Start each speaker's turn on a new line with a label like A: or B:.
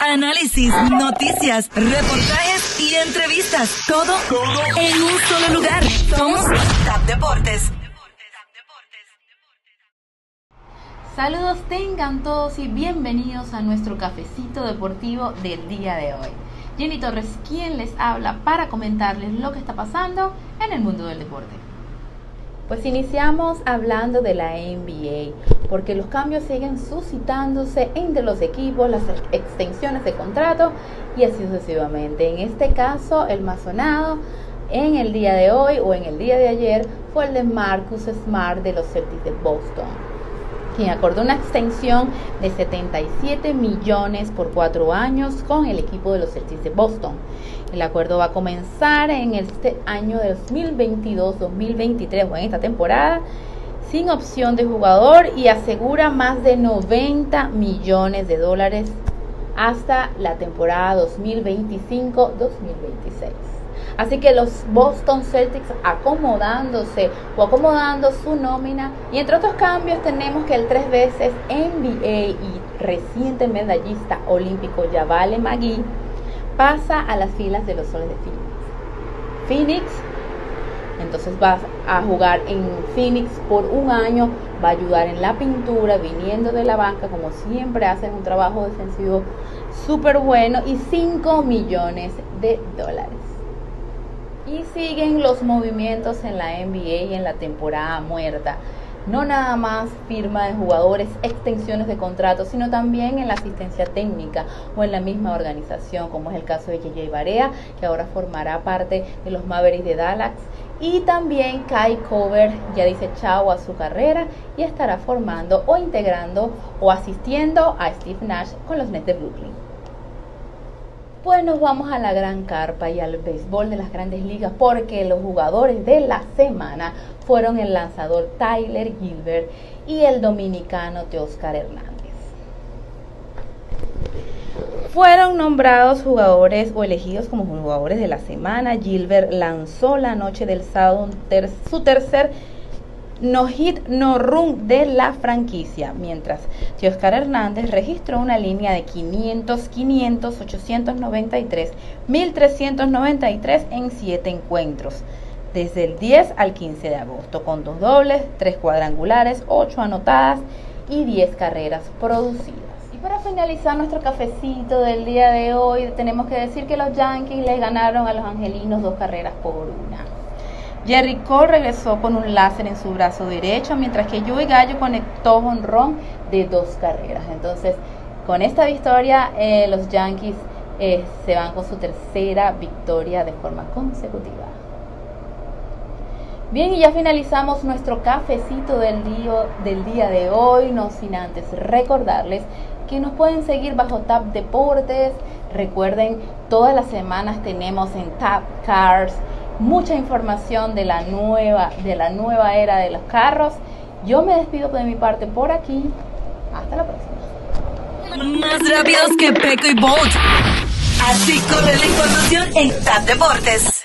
A: Análisis, noticias, reportajes y entrevistas. Todo, en un solo lugar. Somos TAP Deportes.
B: Saludos tengan todos y bienvenidos a nuestro cafecito deportivo del día de hoy. Jenny Torres, quien les habla para comentarles lo que está pasando en el mundo del deporte. Pues iniciamos hablando de la NBA, porque los cambios siguen suscitándose entre los equipos, las extensiones de contrato y así sucesivamente. En este caso, el más sonado en el día de hoy o en el día de ayer fue el de Marcus Smart de los Celtics de Boston quien acordó una extensión de 77 millones por cuatro años con el equipo de los Celtics de Boston. El acuerdo va a comenzar en este año de 2022-2023 o en esta temporada sin opción de jugador y asegura más de 90 millones de dólares hasta la temporada 2025-2026. Así que los Boston Celtics acomodándose o acomodando su nómina. Y entre otros cambios tenemos que el tres veces NBA y reciente medallista olímpico Yavale Magui pasa a las filas de los Soles de Phoenix. Phoenix entonces va a jugar en Phoenix por un año, va a ayudar en la pintura, viniendo de la banca, como siempre hacen un trabajo defensivo súper bueno y 5 millones de dólares. Y siguen los movimientos en la NBA y en la temporada muerta. No nada más firma de jugadores, extensiones de contratos, sino también en la asistencia técnica o en la misma organización, como es el caso de JJ Barea, que ahora formará parte de los Mavericks de Dallas. Y también Kai Cover ya dice chao a su carrera y estará formando o integrando o asistiendo a Steve Nash con los Nets de Brooklyn. Pues nos vamos a la gran carpa y al béisbol de las grandes ligas porque los jugadores de la semana fueron el lanzador Tyler Gilbert y el dominicano Teoscar Hernández. Fueron nombrados jugadores o elegidos como jugadores de la semana. Gilbert lanzó la noche del sábado su tercer no hit, no run de la franquicia, mientras que Oscar Hernández registró una línea de 500, 500, 893, 1393 en 7 encuentros, desde el 10 al 15 de agosto, con dos dobles, tres cuadrangulares, 8 anotadas y 10 carreras producidas. Y para finalizar nuestro cafecito del día de hoy, tenemos que decir que los Yankees les ganaron a los Angelinos dos carreras por una. Jerry Cole regresó con un láser en su brazo derecho, mientras que Joey Gallo conectó un ron de dos carreras. Entonces, con esta victoria, eh, los Yankees eh, se van con su tercera victoria de forma consecutiva. Bien, y ya finalizamos nuestro cafecito del día, del día de hoy, no sin antes recordarles que nos pueden seguir bajo Tap Deportes. Recuerden, todas las semanas tenemos en Tap Cars mucha información de la nueva, de la nueva era de los carros. Yo me despido de mi parte por aquí. Hasta la próxima.
A: Más rápidos que Peco y Bolt. Así corre la información en TAP Deportes.